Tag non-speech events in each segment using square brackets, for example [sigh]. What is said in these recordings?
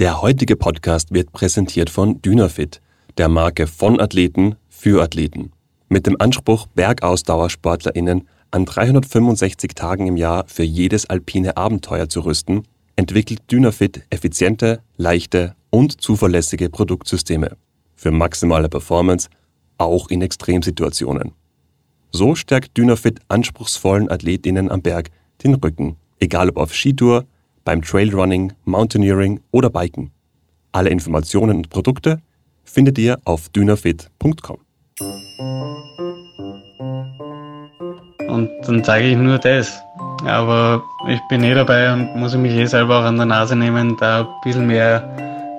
Der heutige Podcast wird präsentiert von Dynafit, der Marke von Athleten für Athleten. Mit dem Anspruch, BergausdauersportlerInnen an 365 Tagen im Jahr für jedes alpine Abenteuer zu rüsten, entwickelt Dynafit effiziente, leichte und zuverlässige Produktsysteme für maximale Performance, auch in Extremsituationen. So stärkt Dynafit anspruchsvollen AthletInnen am Berg den Rücken, egal ob auf Skitour, beim Trailrunning, Mountaineering oder Biken. Alle Informationen und Produkte findet ihr auf dynafit.com. Und dann sage ich nur das. Aber ich bin eh dabei und muss mich eh selber auch an der Nase nehmen, da ein bisschen mehr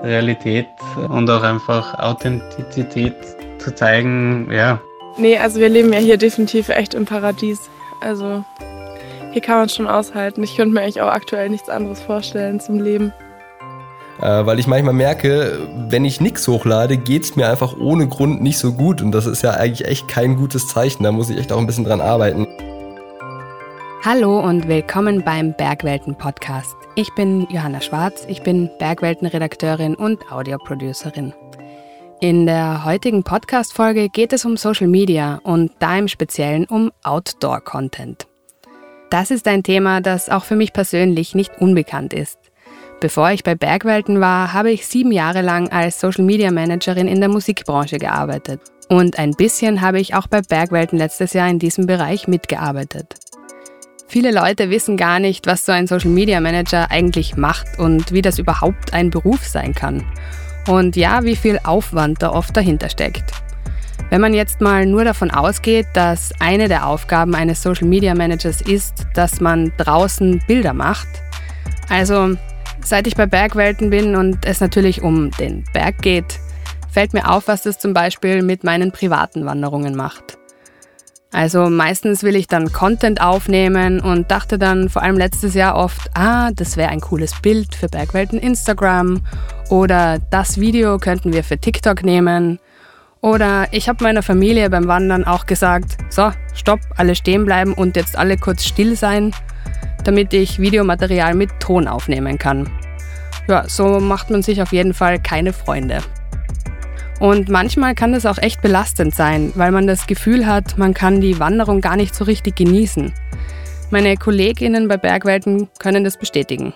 Realität und auch einfach Authentizität zu zeigen, ja. Nee, also wir leben ja hier definitiv echt im Paradies. Also hier kann man es schon aushalten. Ich könnte mir eigentlich auch aktuell nichts anderes vorstellen zum Leben. Äh, weil ich manchmal merke, wenn ich nichts hochlade, geht es mir einfach ohne Grund nicht so gut. Und das ist ja eigentlich echt kein gutes Zeichen. Da muss ich echt auch ein bisschen dran arbeiten. Hallo und willkommen beim Bergwelten Podcast. Ich bin Johanna Schwarz, ich bin Bergwelten-Redakteurin und Audioproducerin. In der heutigen Podcast-Folge geht es um Social Media und da im Speziellen um Outdoor-Content. Das ist ein Thema, das auch für mich persönlich nicht unbekannt ist. Bevor ich bei Bergwelten war, habe ich sieben Jahre lang als Social Media Managerin in der Musikbranche gearbeitet. Und ein bisschen habe ich auch bei Bergwelten letztes Jahr in diesem Bereich mitgearbeitet. Viele Leute wissen gar nicht, was so ein Social Media Manager eigentlich macht und wie das überhaupt ein Beruf sein kann. Und ja, wie viel Aufwand da oft dahinter steckt. Wenn man jetzt mal nur davon ausgeht, dass eine der Aufgaben eines Social Media Managers ist, dass man draußen Bilder macht. Also, seit ich bei Bergwelten bin und es natürlich um den Berg geht, fällt mir auf, was das zum Beispiel mit meinen privaten Wanderungen macht. Also meistens will ich dann Content aufnehmen und dachte dann vor allem letztes Jahr oft, ah, das wäre ein cooles Bild für Bergwelten Instagram oder das Video könnten wir für TikTok nehmen. Oder ich habe meiner Familie beim Wandern auch gesagt, so, stopp, alle stehen bleiben und jetzt alle kurz still sein, damit ich Videomaterial mit Ton aufnehmen kann. Ja, so macht man sich auf jeden Fall keine Freunde. Und manchmal kann das auch echt belastend sein, weil man das Gefühl hat, man kann die Wanderung gar nicht so richtig genießen. Meine Kolleginnen bei Bergwelten können das bestätigen.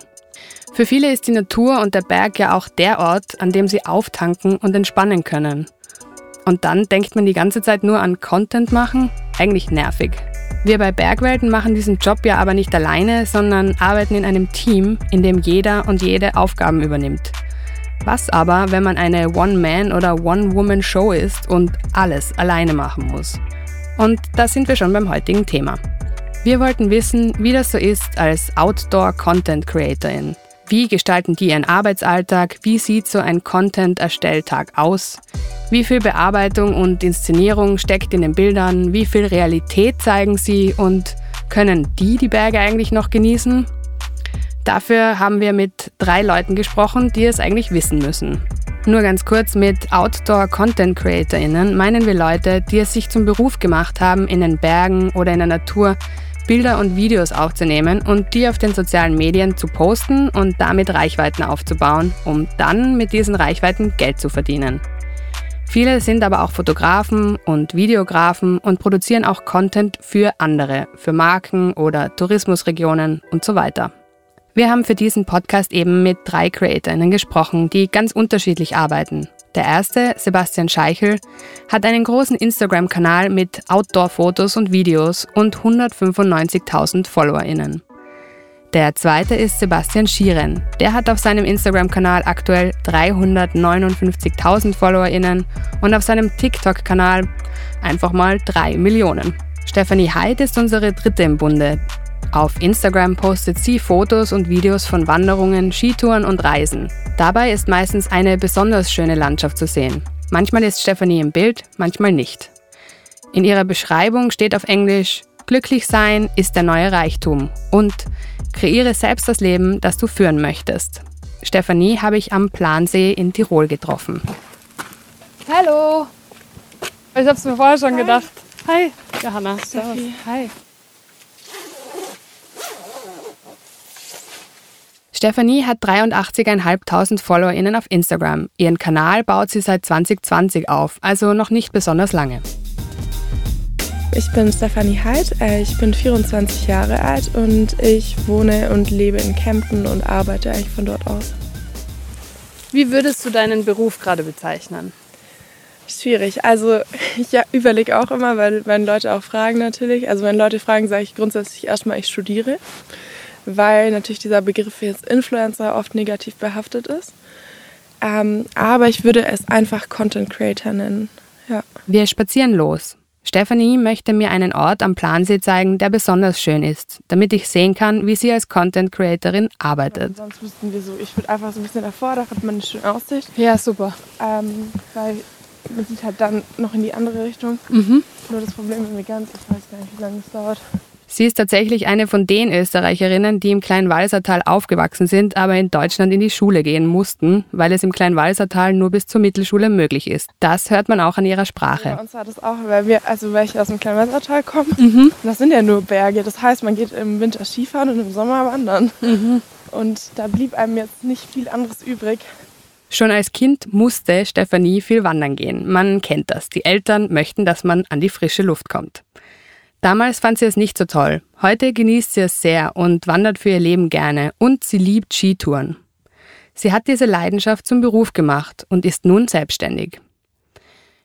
Für viele ist die Natur und der Berg ja auch der Ort, an dem sie auftanken und entspannen können. Und dann denkt man die ganze Zeit nur an Content machen? Eigentlich nervig. Wir bei Bergwelten machen diesen Job ja aber nicht alleine, sondern arbeiten in einem Team, in dem jeder und jede Aufgaben übernimmt. Was aber, wenn man eine One-Man- oder One-Woman-Show ist und alles alleine machen muss? Und da sind wir schon beim heutigen Thema. Wir wollten wissen, wie das so ist als Outdoor-Content-Creatorin. Wie gestalten die ihren Arbeitsalltag? Wie sieht so ein Content-Erstelltag aus? Wie viel Bearbeitung und Inszenierung steckt in den Bildern? Wie viel Realität zeigen sie? Und können die die Berge eigentlich noch genießen? Dafür haben wir mit drei Leuten gesprochen, die es eigentlich wissen müssen. Nur ganz kurz, mit Outdoor Content CreatorInnen meinen wir Leute, die es sich zum Beruf gemacht haben, in den Bergen oder in der Natur Bilder und Videos aufzunehmen und die auf den sozialen Medien zu posten und damit Reichweiten aufzubauen, um dann mit diesen Reichweiten Geld zu verdienen. Viele sind aber auch Fotografen und Videografen und produzieren auch Content für andere, für Marken oder Tourismusregionen und so weiter. Wir haben für diesen Podcast eben mit drei CreatorInnen gesprochen, die ganz unterschiedlich arbeiten der erste, Sebastian Scheichel, hat einen großen Instagram-Kanal mit Outdoor-Fotos und Videos und 195.000 FollowerInnen. Der zweite ist Sebastian Schieren. Der hat auf seinem Instagram-Kanal aktuell 359.000 FollowerInnen und auf seinem TikTok-Kanal einfach mal 3 Millionen. Stephanie Heid ist unsere dritte im Bunde. Auf Instagram postet sie Fotos und Videos von Wanderungen, Skitouren und Reisen. Dabei ist meistens eine besonders schöne Landschaft zu sehen. Manchmal ist Stephanie im Bild, manchmal nicht. In ihrer Beschreibung steht auf Englisch, Glücklich sein ist der neue Reichtum und kreiere selbst das Leben, das du führen möchtest. Stephanie habe ich am Plansee in Tirol getroffen. Hallo! Ich habe es mir vorher schon Hi. gedacht. Hi, Johanna. Hi. Stephanie hat 83.500 FollowerInnen auf Instagram. Ihren Kanal baut sie seit 2020 auf, also noch nicht besonders lange. Ich bin Stephanie Heid, äh, ich bin 24 Jahre alt und ich wohne und lebe in Kempten und arbeite eigentlich von dort aus. Wie würdest du deinen Beruf gerade bezeichnen? Schwierig. Also [laughs] ich ja, überlege auch immer, weil wenn Leute auch fragen natürlich. Also wenn Leute fragen, sage ich grundsätzlich erstmal, ich studiere weil natürlich dieser Begriff jetzt Influencer oft negativ behaftet ist. Ähm, aber ich würde es einfach Content Creator nennen. Ja. Wir spazieren los. Stephanie möchte mir einen Ort am Plansee zeigen, der besonders schön ist, damit ich sehen kann, wie sie als Content Creatorin arbeitet. Ja, sonst müssten wir so, ich würde einfach so ein bisschen davor, da hat man eine schöne Aussicht. Ja, super. Ähm, weil man sieht halt dann noch in die andere Richtung. Mhm. Nur das Problem ist mir ganz, ich weiß gar nicht, wie lange es dauert. Sie ist tatsächlich eine von den Österreicherinnen, die im Kleinwalsertal aufgewachsen sind, aber in Deutschland in die Schule gehen mussten, weil es im Kleinwalsertal nur bis zur Mittelschule möglich ist. Das hört man auch an ihrer Sprache. Bei uns war das auch, weil wir, also weil ich aus dem Kleinwalsertal komme, Mhm. das sind ja nur Berge. Das heißt, man geht im Winter Skifahren und im Sommer wandern. Mhm. Und da blieb einem jetzt nicht viel anderes übrig. Schon als Kind musste Stefanie viel wandern gehen. Man kennt das. Die Eltern möchten, dass man an die frische Luft kommt. Damals fand sie es nicht so toll. Heute genießt sie es sehr und wandert für ihr Leben gerne und sie liebt Skitouren. Sie hat diese Leidenschaft zum Beruf gemacht und ist nun selbstständig.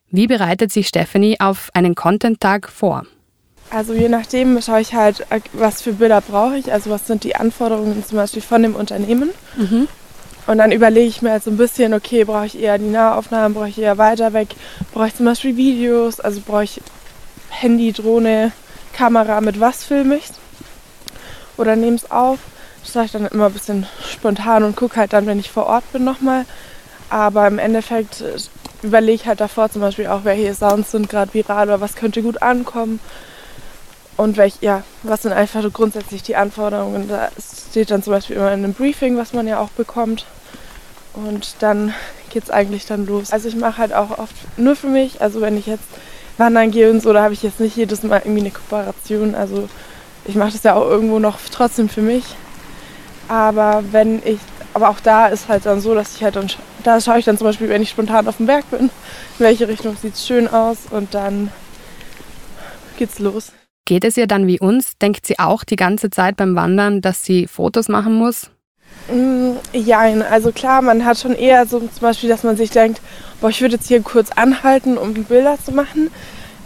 Wie bereitet sich Stephanie auf einen Content-Tag vor? Also je nachdem schaue ich halt, was für Bilder brauche ich, also was sind die Anforderungen zum Beispiel von dem Unternehmen. Und dann überlege ich mir halt so ein bisschen, okay, brauche ich eher die Nahaufnahmen, brauche ich eher weiter weg, brauche ich zum Beispiel Videos, also brauche ich Handy, Drohne, Kamera, mit was filme ich oder nehme es auf. Das sage ich dann immer ein bisschen spontan und gucke halt dann, wenn ich vor Ort bin, nochmal. Aber im Endeffekt äh, überlege ich halt davor zum Beispiel auch, welche Sounds sind gerade viral oder was könnte gut ankommen. Und welch, ja, was sind einfach so grundsätzlich die Anforderungen. Da steht dann zum Beispiel immer in einem Briefing, was man ja auch bekommt. Und dann geht es eigentlich dann los. Also ich mache halt auch oft nur für mich. Also wenn ich jetzt wandern gehe und so, da habe ich jetzt nicht jedes Mal irgendwie eine Kooperation. Also ich mache das ja auch irgendwo noch trotzdem für mich. Aber wenn ich, aber auch da ist halt dann so, dass ich halt dann, da schaue ich dann zum Beispiel, wenn ich spontan auf dem Berg bin, in welche Richtung sieht es schön aus und dann geht's los. Geht es ihr dann wie uns? Denkt sie auch die ganze Zeit beim Wandern, dass sie Fotos machen muss? Mm, Jein, also klar, man hat schon eher so zum Beispiel, dass man sich denkt, boah, ich würde jetzt hier kurz anhalten, um Bilder zu machen.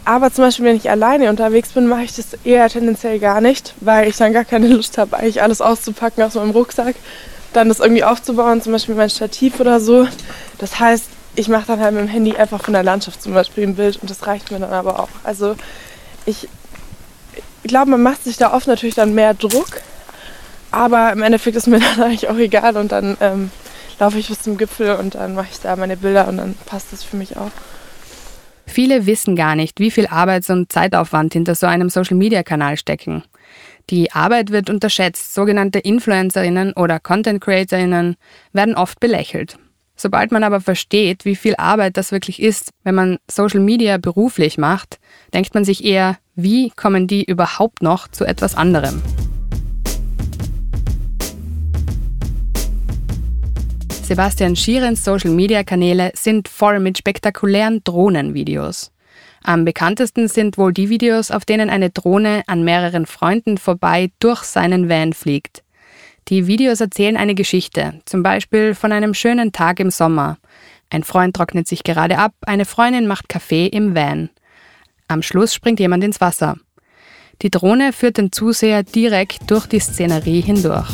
Aber zum Beispiel, wenn ich alleine unterwegs bin, mache ich das eher tendenziell gar nicht, weil ich dann gar keine Lust habe, eigentlich alles auszupacken aus meinem Rucksack, dann das irgendwie aufzubauen, zum Beispiel mein Stativ oder so. Das heißt, ich mache dann halt mit dem Handy einfach von der Landschaft zum Beispiel ein Bild und das reicht mir dann aber auch. Also ich, ich glaube, man macht sich da oft natürlich dann mehr Druck, aber im Endeffekt ist mir [laughs] dann eigentlich auch egal und dann ähm, laufe ich bis zum Gipfel und dann mache ich da meine Bilder und dann passt das für mich auch. Viele wissen gar nicht, wie viel Arbeits- und Zeitaufwand hinter so einem Social-Media-Kanal stecken. Die Arbeit wird unterschätzt. Sogenannte Influencerinnen oder Content Creatorinnen werden oft belächelt. Sobald man aber versteht, wie viel Arbeit das wirklich ist, wenn man Social Media beruflich macht, denkt man sich eher, wie kommen die überhaupt noch zu etwas anderem? Sebastian Schierens Social-Media-Kanäle sind voll mit spektakulären Drohnenvideos. Am bekanntesten sind wohl die Videos, auf denen eine Drohne an mehreren Freunden vorbei durch seinen Van fliegt. Die Videos erzählen eine Geschichte, zum Beispiel von einem schönen Tag im Sommer. Ein Freund trocknet sich gerade ab, eine Freundin macht Kaffee im Van. Am Schluss springt jemand ins Wasser. Die Drohne führt den Zuseher direkt durch die Szenerie hindurch.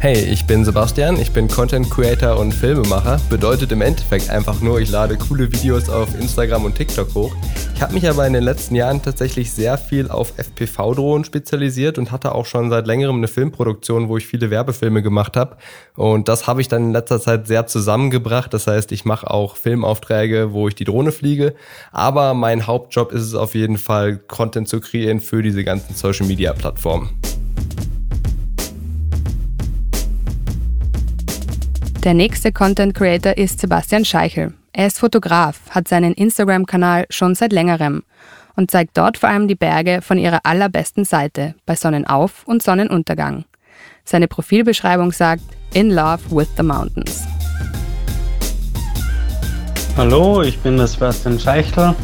Hey, ich bin Sebastian, ich bin Content Creator und Filmemacher. Bedeutet im Endeffekt einfach nur, ich lade coole Videos auf Instagram und TikTok hoch. Ich habe mich aber in den letzten Jahren tatsächlich sehr viel auf FPV-Drohnen spezialisiert und hatte auch schon seit längerem eine Filmproduktion, wo ich viele Werbefilme gemacht habe. Und das habe ich dann in letzter Zeit sehr zusammengebracht. Das heißt, ich mache auch Filmaufträge, wo ich die Drohne fliege. Aber mein Hauptjob ist es auf jeden Fall, Content zu kreieren für diese ganzen Social-Media-Plattformen. Der nächste Content Creator ist Sebastian Scheichel. Er ist Fotograf, hat seinen Instagram-Kanal schon seit längerem und zeigt dort vor allem die Berge von ihrer allerbesten Seite, bei Sonnenauf- und Sonnenuntergang. Seine Profilbeschreibung sagt In Love with the Mountains. Hallo, ich bin der Sebastian Scheichler,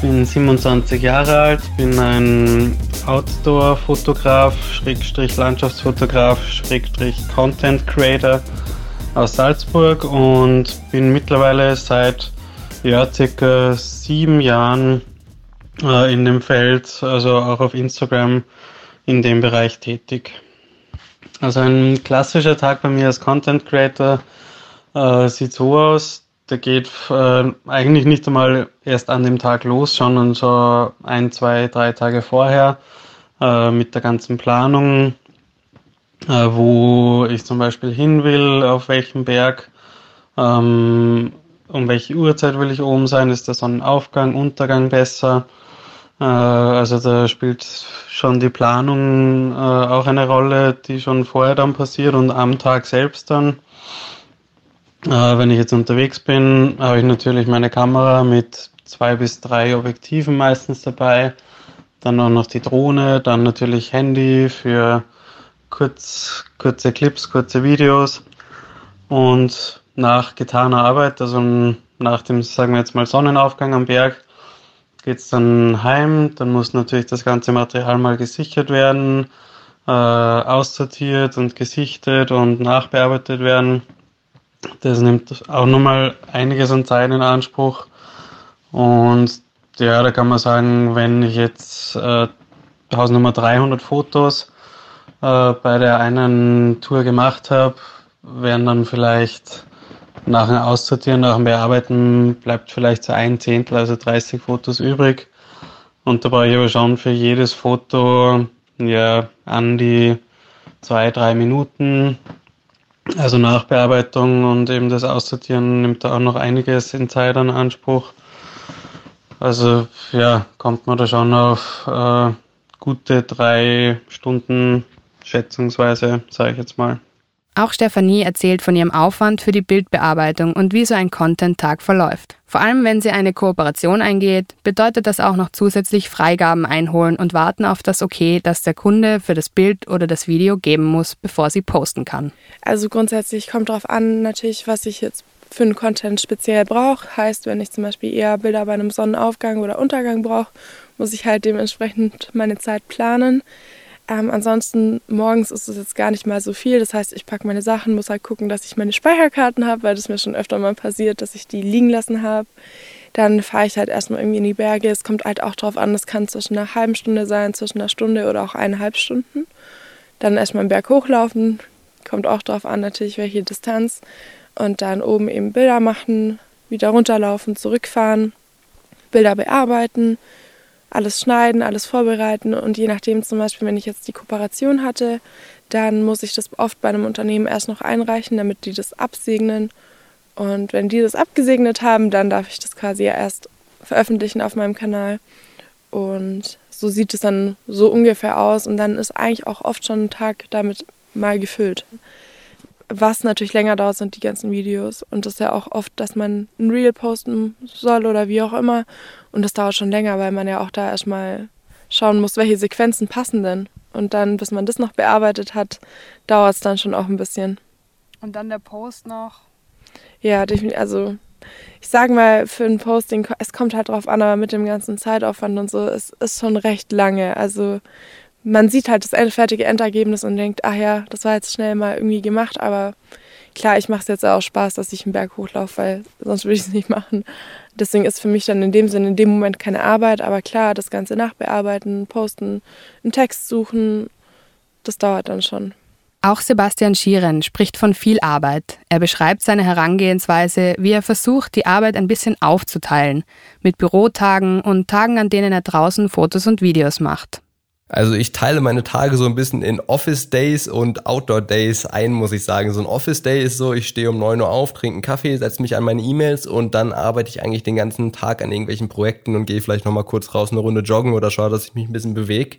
bin 27 Jahre alt, bin ein Outdoor-Fotograf, Schrägstrich Landschaftsfotograf, Schrägstrich Content Creator aus Salzburg und bin mittlerweile seit ja, circa sieben Jahren äh, in dem Feld, also auch auf Instagram in dem Bereich tätig. Also ein klassischer Tag bei mir als Content Creator äh, sieht so aus, der geht äh, eigentlich nicht einmal erst an dem Tag los, sondern so ein, zwei, drei Tage vorher äh, mit der ganzen Planung, wo ich zum Beispiel hin will, auf welchem Berg, ähm, um welche Uhrzeit will ich oben sein, ist der Sonnenaufgang, Untergang besser. Äh, also da spielt schon die Planung äh, auch eine Rolle, die schon vorher dann passiert und am Tag selbst dann. Äh, wenn ich jetzt unterwegs bin, habe ich natürlich meine Kamera mit zwei bis drei Objektiven meistens dabei. Dann auch noch die Drohne, dann natürlich Handy für kurz, kurze Clips, kurze Videos. Und nach getaner Arbeit, also nach dem, sagen wir jetzt mal, Sonnenaufgang am Berg, geht es dann heim. Dann muss natürlich das ganze Material mal gesichert werden, äh, aussortiert und gesichtet und nachbearbeitet werden. Das nimmt auch nochmal einiges an Zeit in Anspruch. Und ja, da kann man sagen, wenn ich jetzt äh, Hausnummer 300 Fotos äh, bei der einen Tour gemacht habe, werden dann vielleicht nach dem Aussortieren, nach dem Bearbeiten bleibt vielleicht so ein Zehntel, also 30 Fotos übrig. Und da brauche ich aber schon für jedes Foto ja an die zwei, drei Minuten also Nachbearbeitung und eben das Aussortieren nimmt da auch noch einiges in Zeit in Anspruch. Also ja, kommt man da schon auf äh, gute drei Stunden schätzungsweise, sage ich jetzt mal. Auch Stefanie erzählt von ihrem Aufwand für die Bildbearbeitung und wie so ein Content-Tag verläuft. Vor allem, wenn sie eine Kooperation eingeht, bedeutet das auch noch zusätzlich Freigaben einholen und warten auf das Okay, das der Kunde für das Bild oder das Video geben muss, bevor sie posten kann. Also grundsätzlich kommt darauf an, natürlich, was ich jetzt für einen Content speziell brauche. Heißt, wenn ich zum Beispiel eher Bilder bei einem Sonnenaufgang oder Untergang brauche, muss ich halt dementsprechend meine Zeit planen. Ähm, ansonsten morgens ist es jetzt gar nicht mal so viel. Das heißt, ich packe meine Sachen, muss halt gucken, dass ich meine Speicherkarten habe, weil das mir schon öfter mal passiert, dass ich die liegen lassen habe. Dann fahre ich halt erstmal irgendwie in die Berge. Es kommt halt auch darauf an, das kann zwischen einer halben Stunde sein, zwischen einer Stunde oder auch eineinhalb Stunden. Dann erstmal einen Berg hochlaufen, kommt auch darauf an, natürlich, welche Distanz. Und dann oben eben Bilder machen, wieder runterlaufen, zurückfahren, Bilder bearbeiten, alles schneiden, alles vorbereiten und je nachdem zum Beispiel, wenn ich jetzt die Kooperation hatte, dann muss ich das oft bei einem Unternehmen erst noch einreichen, damit die das absegnen. Und wenn die das abgesegnet haben, dann darf ich das quasi ja erst veröffentlichen auf meinem Kanal. Und so sieht es dann so ungefähr aus. Und dann ist eigentlich auch oft schon ein Tag damit mal gefüllt. Was natürlich länger dauert, sind die ganzen Videos. Und das ist ja auch oft, dass man ein Reel posten soll oder wie auch immer. Und das dauert schon länger, weil man ja auch da erstmal schauen muss, welche Sequenzen passen denn. Und dann, bis man das noch bearbeitet hat, dauert es dann schon auch ein bisschen. Und dann der Post noch? Ja, also ich sage mal, für ein Posting, es kommt halt drauf an, aber mit dem ganzen Zeitaufwand und so, es ist schon recht lange. Also man sieht halt das fertige Endergebnis und denkt, ach ja, das war jetzt schnell mal irgendwie gemacht, aber klar, ich mache es jetzt auch Spaß, dass ich einen Berg hochlaufe, weil sonst würde ich es nicht machen. Deswegen ist für mich dann in dem Sinne in dem Moment keine Arbeit, aber klar, das Ganze nachbearbeiten, posten, einen Text suchen, das dauert dann schon. Auch Sebastian Schieren spricht von viel Arbeit. Er beschreibt seine Herangehensweise, wie er versucht, die Arbeit ein bisschen aufzuteilen, mit Bürotagen und Tagen, an denen er draußen Fotos und Videos macht. Also ich teile meine Tage so ein bisschen in Office Days und Outdoor Days ein, muss ich sagen. So ein Office Day ist so, ich stehe um neun Uhr auf, trinke einen Kaffee, setze mich an meine E-Mails und dann arbeite ich eigentlich den ganzen Tag an irgendwelchen Projekten und gehe vielleicht nochmal kurz raus eine Runde joggen oder schaue, dass ich mich ein bisschen bewege.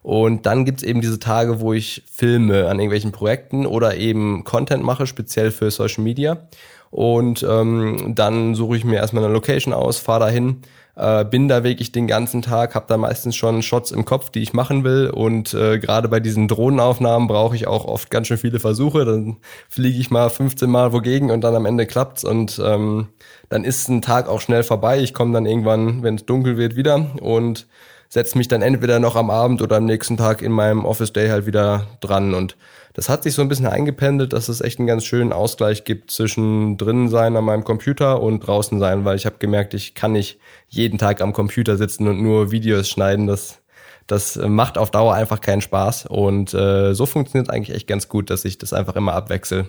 Und dann gibt's eben diese Tage, wo ich filme an irgendwelchen Projekten oder eben Content mache, speziell für Social Media. und ähm, dann suche ich mir erstmal eine Location aus, fahre dahin, äh, bin da wirklich den ganzen Tag, habe da meistens schon Shots im Kopf, die ich machen will. Und äh, gerade bei diesen Drohnenaufnahmen brauche ich auch oft ganz schön viele Versuche, dann fliege ich mal 15 Mal wogegen und dann am Ende klappt's. Und ähm, dann ist ein Tag auch schnell vorbei. Ich komme dann irgendwann, wenn es dunkel wird, wieder. Und setze mich dann entweder noch am Abend oder am nächsten Tag in meinem Office Day halt wieder dran und das hat sich so ein bisschen eingependelt, dass es echt einen ganz schönen Ausgleich gibt zwischen drinnen sein an meinem Computer und draußen sein, weil ich habe gemerkt, ich kann nicht jeden Tag am Computer sitzen und nur Videos schneiden. Das, das macht auf Dauer einfach keinen Spaß. Und äh, so funktioniert eigentlich echt ganz gut, dass ich das einfach immer abwechsel.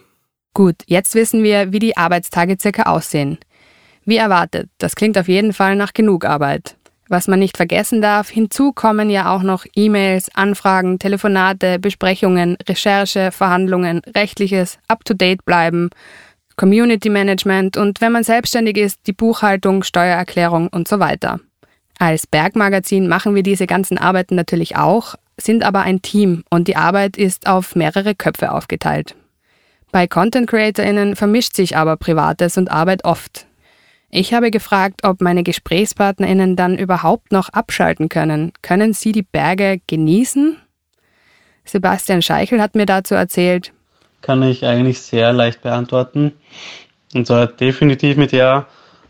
Gut, jetzt wissen wir, wie die Arbeitstage circa aussehen. Wie erwartet, das klingt auf jeden Fall nach genug Arbeit. Was man nicht vergessen darf, hinzu kommen ja auch noch E-Mails, Anfragen, Telefonate, Besprechungen, Recherche, Verhandlungen, rechtliches, up-to-date bleiben, Community Management und wenn man selbstständig ist, die Buchhaltung, Steuererklärung und so weiter. Als Bergmagazin machen wir diese ganzen Arbeiten natürlich auch, sind aber ein Team und die Arbeit ist auf mehrere Köpfe aufgeteilt. Bei Content CreatorInnen vermischt sich aber Privates und Arbeit oft. Ich habe gefragt, ob meine GesprächspartnerInnen dann überhaupt noch abschalten können. Können sie die Berge genießen? Sebastian Scheichel hat mir dazu erzählt. Kann ich eigentlich sehr leicht beantworten. Und zwar definitiv mit Ja,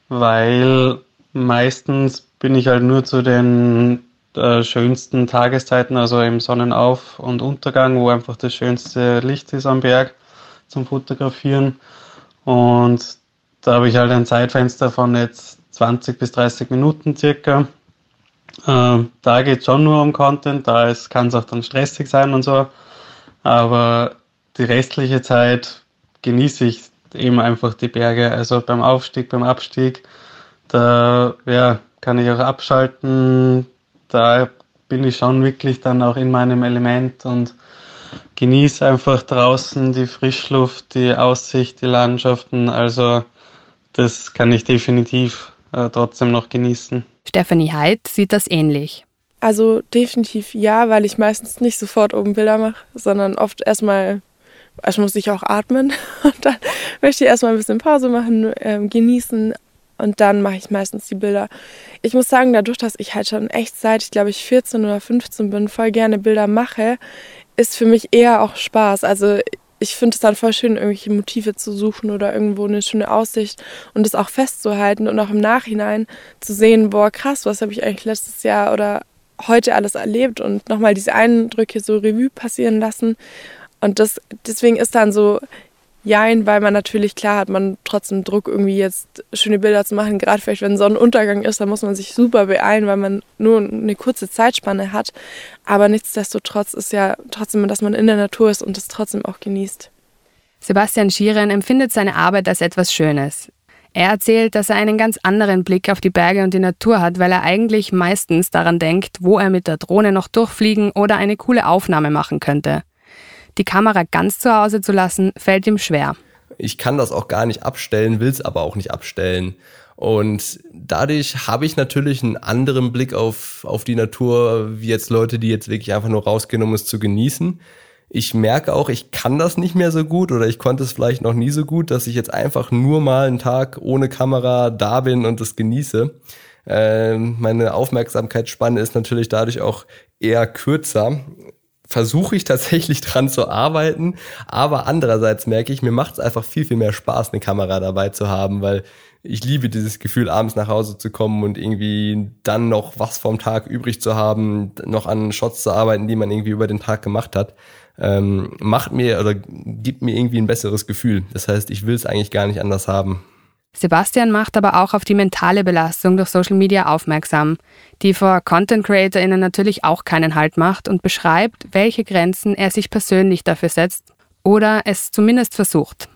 weil meistens bin ich halt nur zu den äh, schönsten Tageszeiten, also im Sonnenauf- und Untergang, wo einfach das schönste Licht ist am Berg zum Fotografieren. Und da habe ich halt ein Zeitfenster von jetzt 20 bis 30 Minuten circa. Äh, da geht es schon nur um Content, da kann es auch dann stressig sein und so. Aber die restliche Zeit genieße ich eben einfach die Berge. Also beim Aufstieg, beim Abstieg, da ja, kann ich auch abschalten. Da bin ich schon wirklich dann auch in meinem Element und genieße einfach draußen die Frischluft, die Aussicht, die Landschaften. Also das kann ich definitiv äh, trotzdem noch genießen. Stephanie Heid sieht das ähnlich. Also definitiv ja, weil ich meistens nicht sofort oben Bilder mache, sondern oft erstmal, erst muss ich auch atmen [laughs] und dann möchte ich erstmal ein bisschen Pause machen, ähm, genießen und dann mache ich meistens die Bilder. Ich muss sagen, dadurch, dass ich halt schon echt seit, ich glaube ich 14 oder 15 bin, voll gerne Bilder mache, ist für mich eher auch Spaß. Also ich finde es dann voll schön, irgendwelche Motive zu suchen oder irgendwo eine schöne Aussicht und das auch festzuhalten und auch im Nachhinein zu sehen, boah, krass, was habe ich eigentlich letztes Jahr oder heute alles erlebt und nochmal diese Eindrücke so Revue passieren lassen. Und das, deswegen ist dann so, Jein, weil man natürlich, klar hat man trotzdem Druck, irgendwie jetzt schöne Bilder zu machen. Gerade vielleicht, wenn Sonnenuntergang ist, da muss man sich super beeilen, weil man nur eine kurze Zeitspanne hat. Aber nichtsdestotrotz ist ja trotzdem, dass man in der Natur ist und das trotzdem auch genießt. Sebastian Schieren empfindet seine Arbeit als etwas Schönes. Er erzählt, dass er einen ganz anderen Blick auf die Berge und die Natur hat, weil er eigentlich meistens daran denkt, wo er mit der Drohne noch durchfliegen oder eine coole Aufnahme machen könnte. Die Kamera ganz zu Hause zu lassen, fällt ihm schwer. Ich kann das auch gar nicht abstellen, will es aber auch nicht abstellen. Und dadurch habe ich natürlich einen anderen Blick auf, auf die Natur, wie jetzt Leute, die jetzt wirklich einfach nur rausgehen, um es zu genießen. Ich merke auch, ich kann das nicht mehr so gut oder ich konnte es vielleicht noch nie so gut, dass ich jetzt einfach nur mal einen Tag ohne Kamera da bin und es genieße. Äh, meine Aufmerksamkeitsspanne ist natürlich dadurch auch eher kürzer versuche ich tatsächlich [laughs] dran zu arbeiten, aber andererseits merke ich, mir macht es einfach viel, viel mehr Spaß, eine Kamera dabei zu haben, weil ich liebe dieses Gefühl, abends nach Hause zu kommen und irgendwie dann noch was vom Tag übrig zu haben, noch an Shots zu arbeiten, die man irgendwie über den Tag gemacht hat, ähm, macht mir oder gibt mir irgendwie ein besseres Gefühl. Das heißt, ich will es eigentlich gar nicht anders haben. Sebastian macht aber auch auf die mentale Belastung durch Social Media aufmerksam, die vor Content CreatorInnen natürlich auch keinen Halt macht und beschreibt, welche Grenzen er sich persönlich dafür setzt oder es zumindest versucht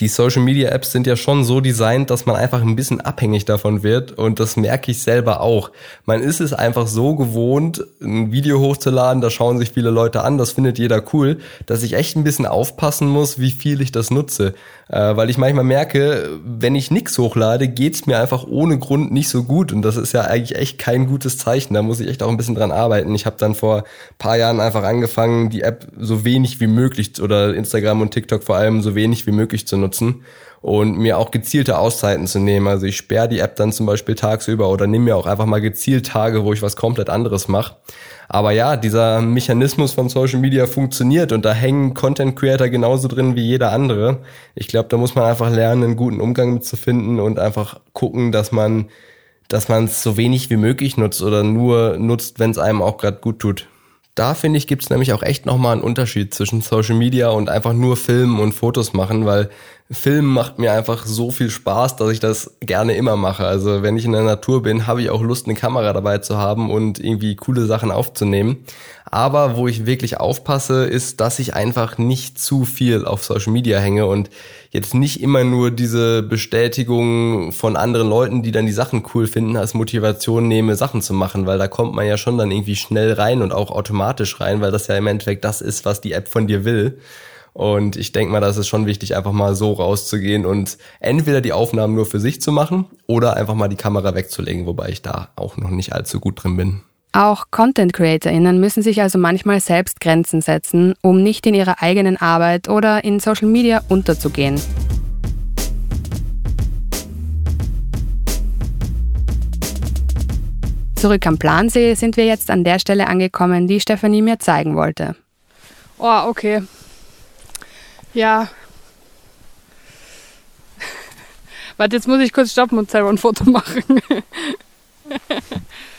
die Social Media Apps sind ja schon so designt, dass man einfach ein bisschen abhängig davon wird und das merke ich selber auch. Man ist es einfach so gewohnt, ein Video hochzuladen, da schauen sich viele Leute an, das findet jeder cool, dass ich echt ein bisschen aufpassen muss, wie viel ich das nutze. Äh, weil ich manchmal merke, wenn ich nichts hochlade, geht's mir einfach ohne Grund nicht so gut und das ist ja eigentlich echt kein gutes Zeichen. Da muss ich echt auch ein bisschen dran arbeiten. Ich habe dann vor paar Jahren einfach angefangen, die App so wenig wie möglich oder Instagram und TikTok vor allem so wenig wie möglich zu nutzen nutzen. und mir auch gezielte Auszeiten zu nehmen. Also ich sperre die App dann zum Beispiel tagsüber oder nehme mir auch einfach mal gezielt Tage, wo ich was komplett anderes mache. Aber ja, dieser Mechanismus von Social Media funktioniert und da hängen Content Creator genauso drin wie jeder andere. Ich glaube, da muss man einfach lernen, einen guten Umgang zu finden und einfach gucken, dass man dass man es so wenig wie möglich nutzt oder nur nutzt, wenn es einem auch gerade gut tut. Da finde ich, gibt es nämlich auch echt nochmal einen Unterschied zwischen Social Media und einfach nur Filmen und Fotos machen, weil Filmen macht mir einfach so viel Spaß, dass ich das gerne immer mache. Also wenn ich in der Natur bin, habe ich auch Lust, eine Kamera dabei zu haben und irgendwie coole Sachen aufzunehmen. Aber wo ich wirklich aufpasse, ist, dass ich einfach nicht zu viel auf Social Media hänge und jetzt nicht immer nur diese Bestätigung von anderen Leuten, die dann die Sachen cool finden, als Motivation nehme, Sachen zu machen, weil da kommt man ja schon dann irgendwie schnell rein und auch automatisch rein, weil das ja im Endeffekt das ist, was die App von dir will. Und ich denke mal, das ist schon wichtig, einfach mal so rauszugehen und entweder die Aufnahmen nur für sich zu machen oder einfach mal die Kamera wegzulegen, wobei ich da auch noch nicht allzu gut drin bin. Auch Content CreatorInnen müssen sich also manchmal selbst Grenzen setzen, um nicht in ihrer eigenen Arbeit oder in Social Media unterzugehen. Zurück am Plansee sind wir jetzt an der Stelle angekommen, die Stefanie mir zeigen wollte. Oh, okay. Ja. Warte, jetzt muss ich kurz stoppen und selber ein Foto machen. [laughs]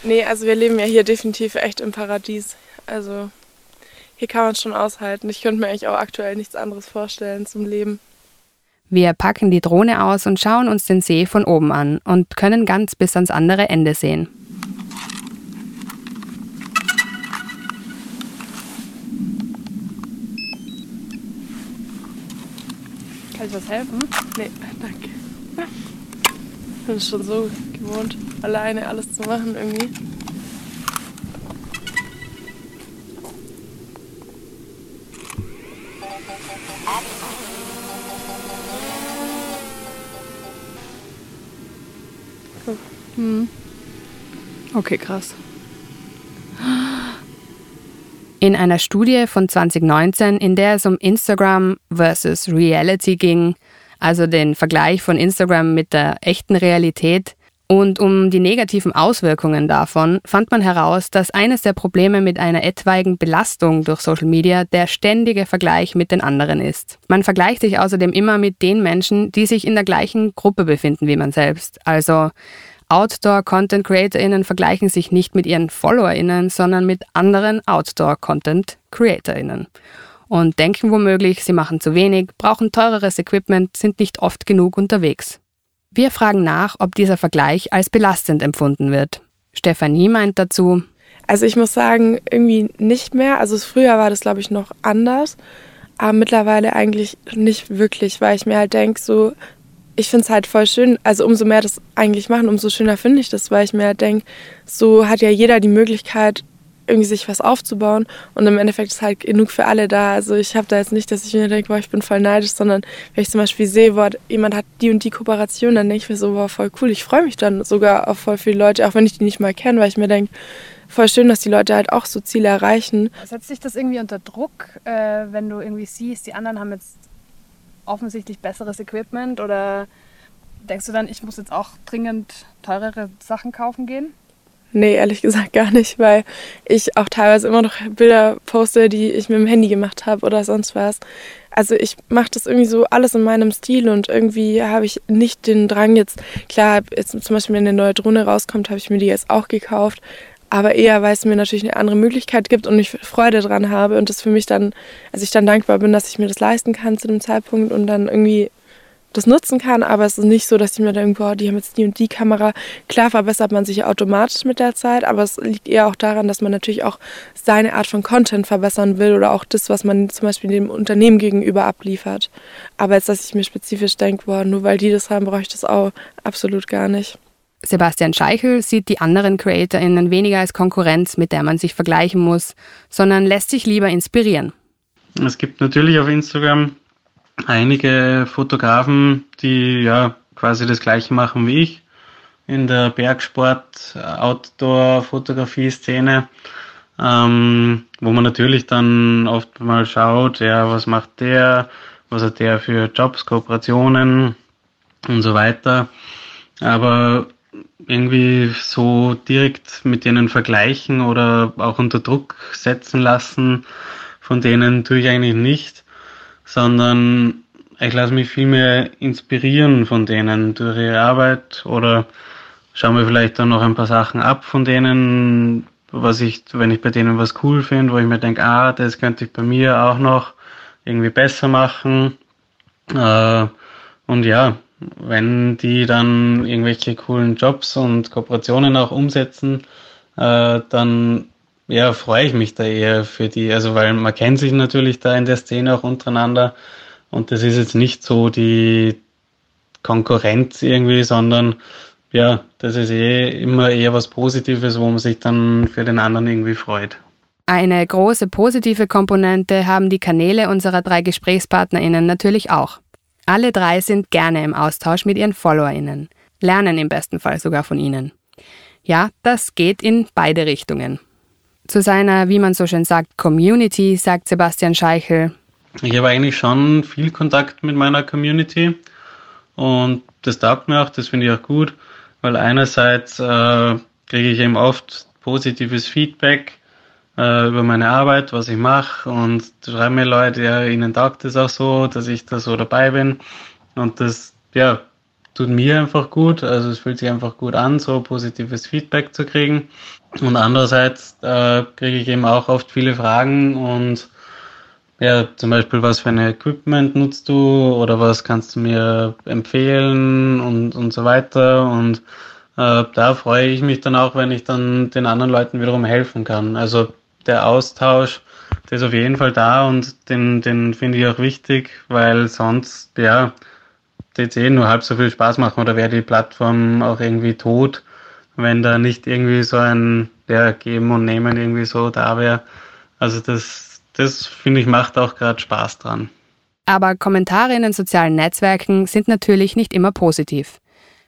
nee, also wir leben ja hier definitiv echt im Paradies. Also hier kann man es schon aushalten. Ich könnte mir eigentlich auch aktuell nichts anderes vorstellen zum Leben. Wir packen die Drohne aus und schauen uns den See von oben an und können ganz bis ans andere Ende sehen. Kann ich was helfen? Nee, danke. Ich bin schon so gewohnt, alleine alles zu machen irgendwie. Hm. Okay, krass. In einer Studie von 2019, in der es um Instagram versus Reality ging, also den Vergleich von Instagram mit der echten Realität und um die negativen Auswirkungen davon, fand man heraus, dass eines der Probleme mit einer etwaigen Belastung durch Social Media der ständige Vergleich mit den anderen ist. Man vergleicht sich außerdem immer mit den Menschen, die sich in der gleichen Gruppe befinden wie man selbst. Also Outdoor-Content-CreatorInnen vergleichen sich nicht mit ihren FollowerInnen, sondern mit anderen Outdoor-Content-CreatorInnen. Und denken womöglich, sie machen zu wenig, brauchen teureres Equipment, sind nicht oft genug unterwegs. Wir fragen nach, ob dieser Vergleich als belastend empfunden wird. Stefanie meint dazu, also ich muss sagen, irgendwie nicht mehr. Also früher war das, glaube ich, noch anders. Aber mittlerweile eigentlich nicht wirklich, weil ich mir halt denke, so ich finde es halt voll schön, also umso mehr das eigentlich machen, umso schöner finde ich das, weil ich mir halt denke, so hat ja jeder die Möglichkeit, irgendwie sich was aufzubauen und im Endeffekt ist halt genug für alle da. Also ich habe da jetzt nicht, dass ich mir denke, boah, ich bin voll neidisch, sondern wenn ich zum Beispiel sehe, boah, jemand hat die und die Kooperation, dann denke ich mir so, boah, voll cool. Ich freue mich dann sogar auf voll viele Leute, auch wenn ich die nicht mal kenne, weil ich mir denke, voll schön, dass die Leute halt auch so Ziele erreichen. Setzt sich das irgendwie unter Druck, äh, wenn du irgendwie siehst, die anderen haben jetzt offensichtlich besseres Equipment oder denkst du dann, ich muss jetzt auch dringend teurere Sachen kaufen gehen? Nee, ehrlich gesagt gar nicht, weil ich auch teilweise immer noch Bilder poste, die ich mit dem Handy gemacht habe oder sonst was. Also ich mache das irgendwie so alles in meinem Stil und irgendwie habe ich nicht den Drang jetzt, klar, jetzt zum Beispiel wenn eine neue Drohne rauskommt, habe ich mir die jetzt auch gekauft, aber eher, weil es mir natürlich eine andere Möglichkeit gibt und ich Freude dran habe und das für mich dann, also ich dann dankbar bin, dass ich mir das leisten kann zu dem Zeitpunkt und dann irgendwie das nutzen kann, aber es ist nicht so, dass ich mir denke, boah, die haben jetzt die und die Kamera. Klar verbessert man sich automatisch mit der Zeit, aber es liegt eher auch daran, dass man natürlich auch seine Art von Content verbessern will oder auch das, was man zum Beispiel dem Unternehmen gegenüber abliefert. Aber jetzt, dass ich mir spezifisch denke, boah, nur weil die das haben, brauche ich das auch absolut gar nicht. Sebastian Scheichel sieht die anderen CreatorInnen weniger als Konkurrenz, mit der man sich vergleichen muss, sondern lässt sich lieber inspirieren. Es gibt natürlich auf Instagram einige Fotografen, die ja quasi das gleiche machen wie ich in der Bergsport, Outdoor-Fotografie-Szene, ähm, wo man natürlich dann oft mal schaut, ja, was macht der, was hat der für Jobs, Kooperationen, und so weiter. Aber irgendwie so direkt mit denen vergleichen oder auch unter Druck setzen lassen, von denen tue ich eigentlich nicht, sondern ich lasse mich viel mehr inspirieren von denen durch ihre Arbeit oder schaue mir vielleicht dann noch ein paar Sachen ab von denen, was ich, wenn ich bei denen was cool finde, wo ich mir denke, ah, das könnte ich bei mir auch noch irgendwie besser machen. Äh, und ja, wenn die dann irgendwelche coolen Jobs und Kooperationen auch umsetzen, äh, dann ja, freue ich mich da eher für die, also weil man kennt sich natürlich da in der Szene auch untereinander und das ist jetzt nicht so die Konkurrenz irgendwie, sondern ja, das ist eh immer eher was Positives, wo man sich dann für den anderen irgendwie freut. Eine große positive Komponente haben die Kanäle unserer drei GesprächspartnerInnen natürlich auch. Alle drei sind gerne im Austausch mit ihren FollowerInnen, lernen im besten Fall sogar von ihnen. Ja, das geht in beide Richtungen. Zu seiner, wie man so schön sagt, Community sagt Sebastian Scheichel. Ich habe eigentlich schon viel Kontakt mit meiner Community und das taugt mir auch, das finde ich auch gut, weil einerseits äh, kriege ich eben oft positives Feedback äh, über meine Arbeit, was ich mache und schreiben mir Leute, ja, ihnen taugt es auch so, dass ich da so dabei bin. Und das, ja, tut mir einfach gut, also es fühlt sich einfach gut an, so positives Feedback zu kriegen. Und andererseits äh, kriege ich eben auch oft viele Fragen. Und ja, zum Beispiel, was für ein Equipment nutzt du? Oder was kannst du mir empfehlen? Und, und so weiter. Und äh, da freue ich mich dann auch, wenn ich dann den anderen Leuten wiederum helfen kann. Also der Austausch, der ist auf jeden Fall da und den, den finde ich auch wichtig, weil sonst, ja, jetzt eh nur halb so viel Spaß machen oder wäre die Plattform auch irgendwie tot, wenn da nicht irgendwie so ein ja, Geben und Nehmen irgendwie so da wäre. Also das, das finde ich macht auch gerade Spaß dran. Aber Kommentare in den sozialen Netzwerken sind natürlich nicht immer positiv.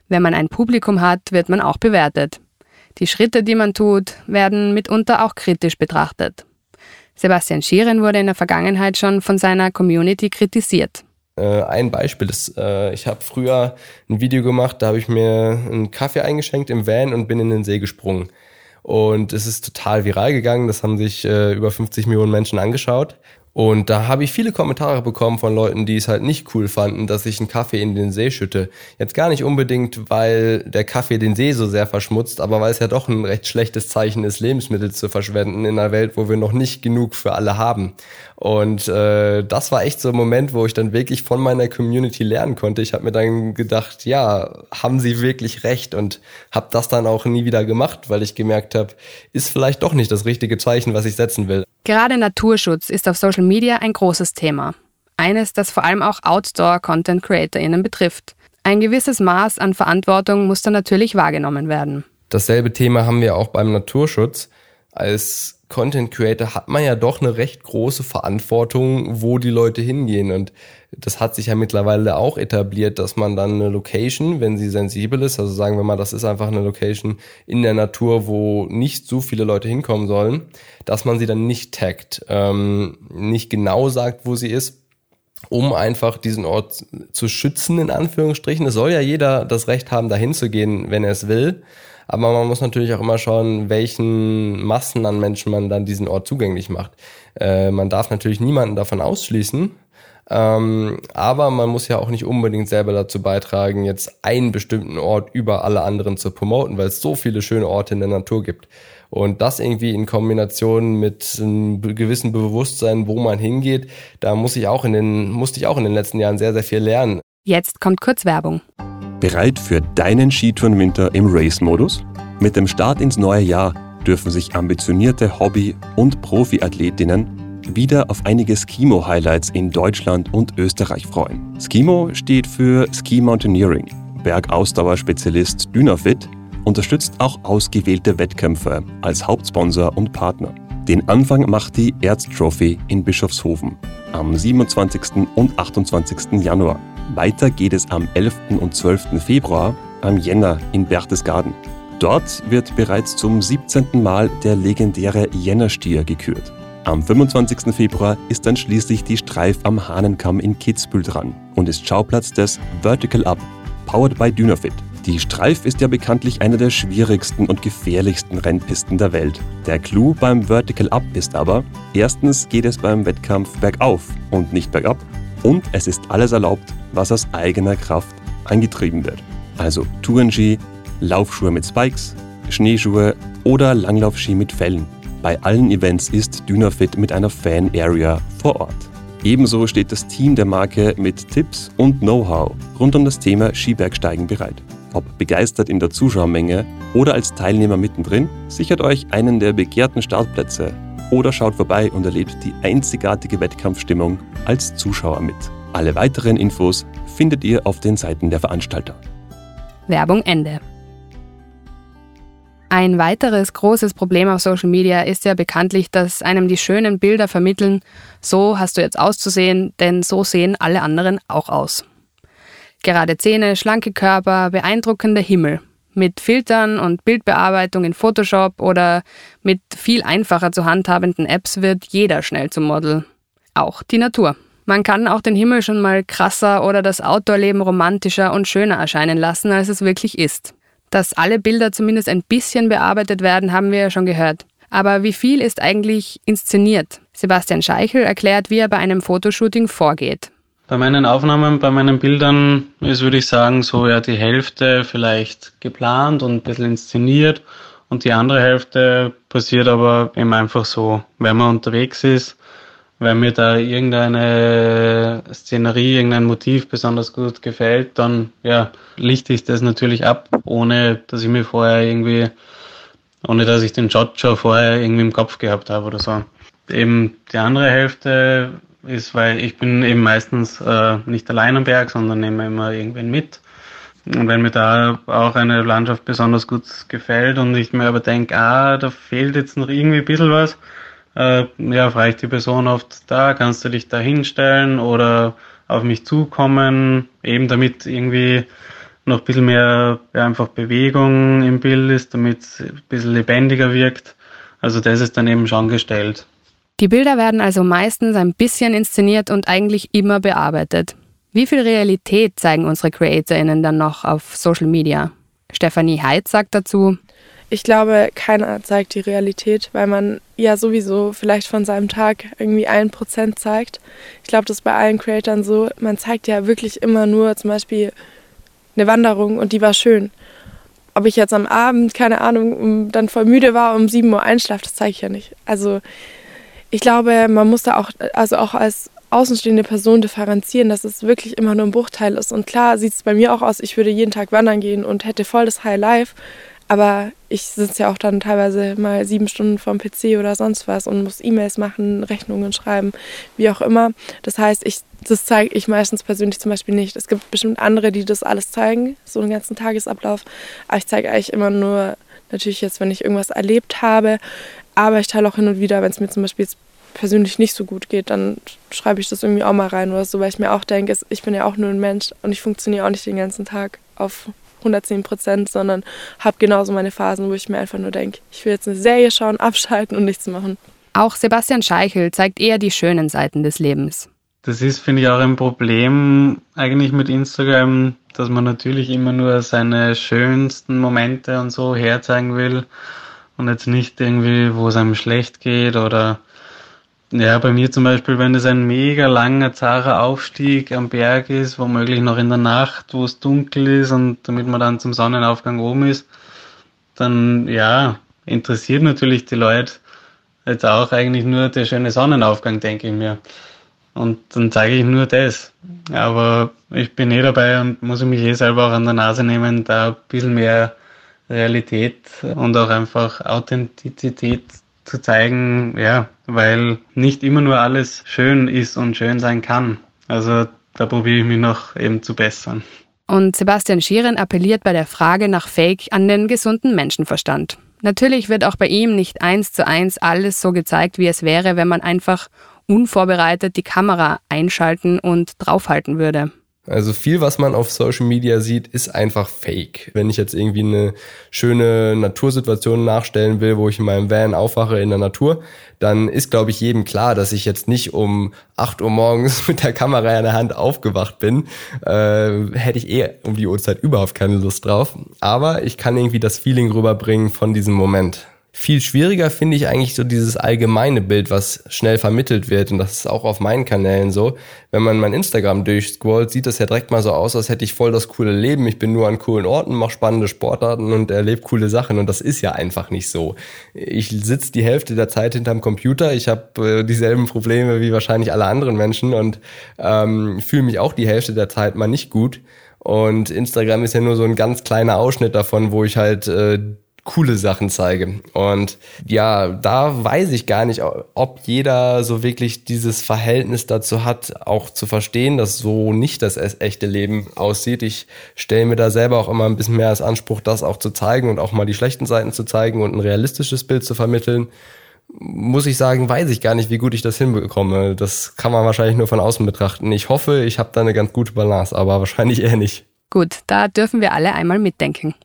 Wenn man ein Publikum hat, wird man auch bewertet. Die Schritte, die man tut, werden mitunter auch kritisch betrachtet. Sebastian Schieren wurde in der Vergangenheit schon von seiner Community kritisiert. Äh, ein Beispiel ist, äh, ich habe früher ein Video gemacht, da habe ich mir einen Kaffee eingeschenkt im Van und bin in den See gesprungen. Und es ist total viral gegangen, das haben sich äh, über 50 Millionen Menschen angeschaut. Und da habe ich viele Kommentare bekommen von Leuten, die es halt nicht cool fanden, dass ich einen Kaffee in den See schütte. Jetzt gar nicht unbedingt, weil der Kaffee den See so sehr verschmutzt, aber weil es ja doch ein recht schlechtes Zeichen ist, Lebensmittel zu verschwenden in einer Welt, wo wir noch nicht genug für alle haben. Und äh, das war echt so ein Moment, wo ich dann wirklich von meiner Community lernen konnte. Ich habe mir dann gedacht, ja, haben sie wirklich recht und habe das dann auch nie wieder gemacht, weil ich gemerkt habe, ist vielleicht doch nicht das richtige Zeichen, was ich setzen will. Gerade Naturschutz ist auf Social Media ein großes Thema. Eines, das vor allem auch Outdoor-Content-CreatorInnen betrifft. Ein gewisses Maß an Verantwortung muss dann natürlich wahrgenommen werden. Dasselbe Thema haben wir auch beim Naturschutz. Als Content Creator hat man ja doch eine recht große Verantwortung, wo die Leute hingehen. Und das hat sich ja mittlerweile auch etabliert, dass man dann eine Location, wenn sie sensibel ist, also sagen wir mal, das ist einfach eine Location in der Natur, wo nicht so viele Leute hinkommen sollen, dass man sie dann nicht taggt, ähm, nicht genau sagt, wo sie ist, um einfach diesen Ort zu schützen, in Anführungsstrichen. Es soll ja jeder das Recht haben, dahin zu gehen, wenn er es will. Aber man muss natürlich auch immer schauen, welchen Massen an Menschen man dann diesen Ort zugänglich macht. Äh, man darf natürlich niemanden davon ausschließen, ähm, aber man muss ja auch nicht unbedingt selber dazu beitragen, jetzt einen bestimmten Ort über alle anderen zu promoten, weil es so viele schöne Orte in der Natur gibt. Und das irgendwie in Kombination mit einem gewissen Bewusstsein, wo man hingeht, da muss ich auch in den, musste ich auch in den letzten Jahren sehr, sehr viel lernen. Jetzt kommt kurz Werbung. Bereit für deinen Skitourenwinter im Race-Modus? Mit dem Start ins neue Jahr dürfen sich ambitionierte Hobby- und Profiathletinnen wieder auf einige Skimo-Highlights in Deutschland und Österreich freuen. Skimo steht für Ski Mountaineering. Bergausdauerspezialist Dynafit unterstützt auch ausgewählte Wettkämpfe als Hauptsponsor und Partner. Den Anfang macht die Erztrophy in Bischofshofen am 27. und 28. Januar. Weiter geht es am 11. und 12. Februar am Jänner in Berchtesgaden. Dort wird bereits zum 17. Mal der legendäre Jännerstier gekürt. Am 25. Februar ist dann schließlich die Streif am Hahnenkamm in Kitzbühel dran und ist Schauplatz des Vertical Up, powered by Dynafit. Die Streif ist ja bekanntlich eine der schwierigsten und gefährlichsten Rennpisten der Welt. Der Clou beim Vertical Up ist aber, erstens geht es beim Wettkampf bergauf und nicht bergab und es ist alles erlaubt, was aus eigener Kraft angetrieben wird. Also Tourenski, Laufschuhe mit Spikes, Schneeschuhe oder Langlaufski mit Fellen. Bei allen Events ist Dynafit mit einer Fan Area vor Ort. Ebenso steht das Team der Marke mit Tipps und Know-how rund um das Thema Skibergsteigen bereit. Ob begeistert in der Zuschauermenge oder als Teilnehmer mittendrin, sichert euch einen der begehrten Startplätze oder schaut vorbei und erlebt die einzigartige Wettkampfstimmung als Zuschauer mit. Alle weiteren Infos findet ihr auf den Seiten der Veranstalter. Werbung Ende. Ein weiteres großes Problem auf Social Media ist ja bekanntlich, dass einem die schönen Bilder vermitteln, so hast du jetzt auszusehen, denn so sehen alle anderen auch aus. Gerade Zähne, schlanke Körper, beeindruckender Himmel. Mit Filtern und Bildbearbeitung in Photoshop oder mit viel einfacher zu handhabenden Apps wird jeder schnell zum Model. Auch die Natur. Man kann auch den Himmel schon mal krasser oder das Outdoor-Leben romantischer und schöner erscheinen lassen, als es wirklich ist. Dass alle Bilder zumindest ein bisschen bearbeitet werden, haben wir ja schon gehört. Aber wie viel ist eigentlich inszeniert? Sebastian Scheichel erklärt, wie er bei einem Fotoshooting vorgeht. Bei meinen Aufnahmen, bei meinen Bildern ist, würde ich sagen, so ja die Hälfte vielleicht geplant und ein bisschen inszeniert und die andere Hälfte passiert aber eben einfach so, wenn man unterwegs ist, wenn mir da irgendeine Szenerie, irgendein Motiv besonders gut gefällt, dann ja, lichte ich das natürlich ab, ohne dass ich mir vorher irgendwie, ohne dass ich den Shot schon vorher irgendwie im Kopf gehabt habe oder so. Eben die andere Hälfte ist, weil ich bin eben meistens äh, nicht allein am Berg, sondern nehme immer irgendwen mit. Und wenn mir da auch eine Landschaft besonders gut gefällt und ich mir aber denke, ah, da fehlt jetzt noch irgendwie ein bisschen was, äh, ja, frage ich die Person oft, da kannst du dich da hinstellen oder auf mich zukommen, eben damit irgendwie noch ein bisschen mehr ja, einfach Bewegung im Bild ist, damit es ein bisschen lebendiger wirkt. Also das ist dann eben schon gestellt. Die Bilder werden also meistens ein bisschen inszeniert und eigentlich immer bearbeitet. Wie viel Realität zeigen unsere CreatorInnen dann noch auf Social Media? Stefanie Heid sagt dazu, ich glaube, keiner zeigt die Realität, weil man ja sowieso vielleicht von seinem Tag irgendwie ein Prozent zeigt. Ich glaube, das ist bei allen Creatoren so. Man zeigt ja wirklich immer nur zum Beispiel eine Wanderung und die war schön. Ob ich jetzt am Abend, keine Ahnung, dann voll müde war um 7 Uhr einschlafe, das zeige ich ja nicht. Also ich glaube, man muss da auch, also auch als außenstehende Person differenzieren, dass es wirklich immer nur ein Bruchteil ist. Und klar sieht es bei mir auch aus, ich würde jeden Tag wandern gehen und hätte voll das High Life. Aber ich sitze ja auch dann teilweise mal sieben Stunden vorm PC oder sonst was und muss E-Mails machen, Rechnungen schreiben, wie auch immer. Das heißt, ich, das zeige ich meistens persönlich zum Beispiel nicht. Es gibt bestimmt andere, die das alles zeigen, so einen ganzen Tagesablauf. Aber ich zeige eigentlich immer nur, natürlich jetzt, wenn ich irgendwas erlebt habe, aber ich teile auch hin und wieder, wenn es mir zum Beispiel jetzt persönlich nicht so gut geht, dann schreibe ich das irgendwie auch mal rein oder so, weil ich mir auch denke, ich bin ja auch nur ein Mensch und ich funktioniere auch nicht den ganzen Tag auf 110 Prozent, sondern habe genauso meine Phasen, wo ich mir einfach nur denke, ich will jetzt eine Serie schauen, [laughs] abschalten und nichts machen. Auch Sebastian Scheichel zeigt eher die schönen Seiten des Lebens. Das ist, finde ich, auch ein Problem eigentlich mit Instagram, dass man natürlich immer nur seine schönsten Momente und so herzeigen will und jetzt nicht irgendwie, wo es einem schlecht geht oder ja, bei mir zum Beispiel, wenn es ein mega langer, zarer Aufstieg am Berg ist, womöglich noch in der Nacht, wo es dunkel ist und damit man dann zum Sonnenaufgang oben ist, dann ja, interessiert natürlich die Leute jetzt auch eigentlich nur der schöne Sonnenaufgang, denke ich mir. Und dann zeige ich nur das. Aber ich bin eh dabei und muss mich eh selber auch an der Nase nehmen, da ein bisschen mehr Realität und auch einfach Authentizität zu zeigen, ja, weil nicht immer nur alles schön ist und schön sein kann. Also da probiere ich mich noch eben zu bessern. Und Sebastian Schieren appelliert bei der Frage nach Fake an den gesunden Menschenverstand. Natürlich wird auch bei ihm nicht eins zu eins alles so gezeigt, wie es wäre, wenn man einfach unvorbereitet die Kamera einschalten und draufhalten würde. Also viel, was man auf Social Media sieht, ist einfach fake. Wenn ich jetzt irgendwie eine schöne Natursituation nachstellen will, wo ich in meinem Van aufwache in der Natur, dann ist, glaube ich, jedem klar, dass ich jetzt nicht um 8 Uhr morgens [laughs] mit der Kamera in der Hand aufgewacht bin. Äh, hätte ich eh um die Uhrzeit überhaupt keine Lust drauf. Aber ich kann irgendwie das Feeling rüberbringen von diesem Moment. Viel schwieriger finde ich eigentlich so dieses allgemeine Bild, was schnell vermittelt wird. Und das ist auch auf meinen Kanälen so. Wenn man mein Instagram durchscrollt, sieht das ja direkt mal so aus, als hätte ich voll das coole Leben. Ich bin nur an coolen Orten, mache spannende Sportarten und erlebe coole Sachen. Und das ist ja einfach nicht so. Ich sitze die Hälfte der Zeit hinterm Computer. Ich habe äh, dieselben Probleme wie wahrscheinlich alle anderen Menschen und ähm, fühle mich auch die Hälfte der Zeit mal nicht gut. Und Instagram ist ja nur so ein ganz kleiner Ausschnitt davon, wo ich halt äh, coole Sachen zeige. Und ja, da weiß ich gar nicht, ob jeder so wirklich dieses Verhältnis dazu hat, auch zu verstehen, dass so nicht das echte Leben aussieht. Ich stelle mir da selber auch immer ein bisschen mehr als Anspruch, das auch zu zeigen und auch mal die schlechten Seiten zu zeigen und ein realistisches Bild zu vermitteln. Muss ich sagen, weiß ich gar nicht, wie gut ich das hinbekomme. Das kann man wahrscheinlich nur von außen betrachten. Ich hoffe, ich habe da eine ganz gute Balance, aber wahrscheinlich eher nicht. Gut, da dürfen wir alle einmal mitdenken.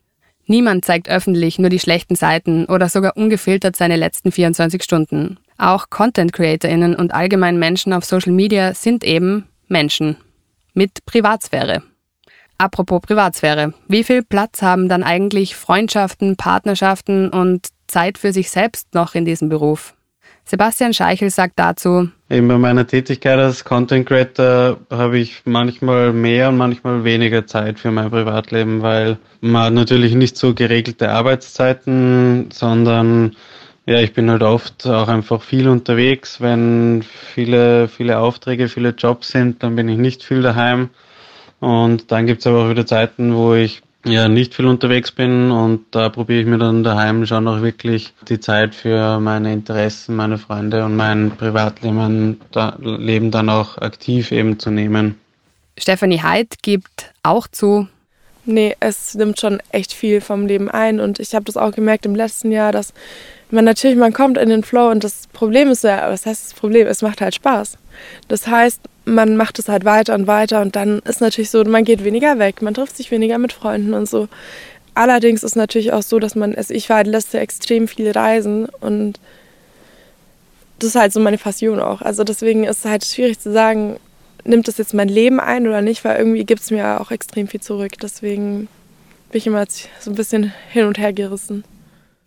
Niemand zeigt öffentlich nur die schlechten Seiten oder sogar ungefiltert seine letzten 24 Stunden. Auch Content CreatorInnen und allgemein Menschen auf Social Media sind eben Menschen. Mit Privatsphäre. Apropos Privatsphäre. Wie viel Platz haben dann eigentlich Freundschaften, Partnerschaften und Zeit für sich selbst noch in diesem Beruf? Sebastian Scheichel sagt dazu, Eben bei meiner Tätigkeit als Content Creator habe ich manchmal mehr und manchmal weniger Zeit für mein Privatleben, weil man hat natürlich nicht so geregelte Arbeitszeiten, sondern ja, ich bin halt oft auch einfach viel unterwegs. Wenn viele, viele Aufträge, viele Jobs sind, dann bin ich nicht viel daheim. Und dann gibt es aber auch wieder Zeiten, wo ich ja nicht viel unterwegs bin und da probiere ich mir dann daheim schon auch wirklich die Zeit für meine Interessen, meine Freunde und mein Privatleben da, Leben dann auch aktiv eben zu nehmen. Stephanie Heid gibt auch zu, Nee, es nimmt schon echt viel vom Leben ein und ich habe das auch gemerkt im letzten Jahr, dass man natürlich, man kommt in den Flow und das Problem ist ja, was heißt das Problem? Es macht halt Spaß. Das heißt, man macht es halt weiter und weiter und dann ist natürlich so, man geht weniger weg, man trifft sich weniger mit Freunden und so. Allerdings ist natürlich auch so, dass man, also ich war halt letztes Jahr extrem viel reisen und das ist halt so meine Passion auch. Also deswegen ist es halt schwierig zu sagen, nimmt das jetzt mein Leben ein oder nicht, weil irgendwie gibt es mir auch extrem viel zurück. Deswegen bin ich immer so ein bisschen hin und her gerissen.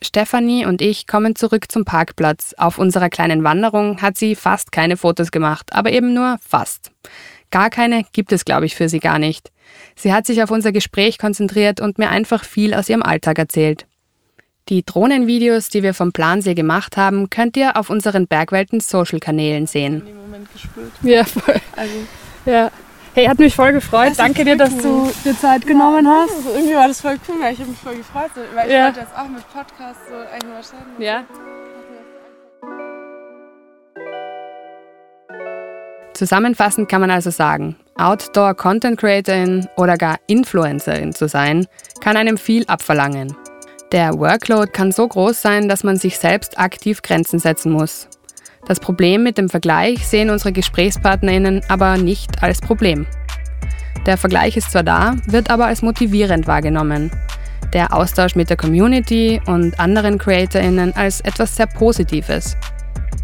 Stefanie und ich kommen zurück zum Parkplatz. Auf unserer kleinen Wanderung hat sie fast keine Fotos gemacht, aber eben nur fast. Gar keine gibt es, glaube ich, für sie gar nicht. Sie hat sich auf unser Gespräch konzentriert und mir einfach viel aus ihrem Alltag erzählt. Die Drohnenvideos, die wir vom Plansee gemacht haben, könnt ihr auf unseren Bergwelten Social-Kanälen sehen. Ja, voll. Also, ja. Hey, hat mich voll gefreut. Danke dir, dass du dir Zeit genommen hast. Also irgendwie war das voll cool, weil ich habe mich voll gefreut, weil ich Ja. wollte jetzt auch mit Podcast so eigentlich mal starten. Ja. Zusammenfassend kann man also sagen, Outdoor-Content-Creatorin oder gar Influencerin zu sein, kann einem viel abverlangen. Der Workload kann so groß sein, dass man sich selbst aktiv Grenzen setzen muss. Das Problem mit dem Vergleich sehen unsere GesprächspartnerInnen aber nicht als Problem. Der Vergleich ist zwar da, wird aber als motivierend wahrgenommen. Der Austausch mit der Community und anderen CreatorInnen als etwas sehr Positives.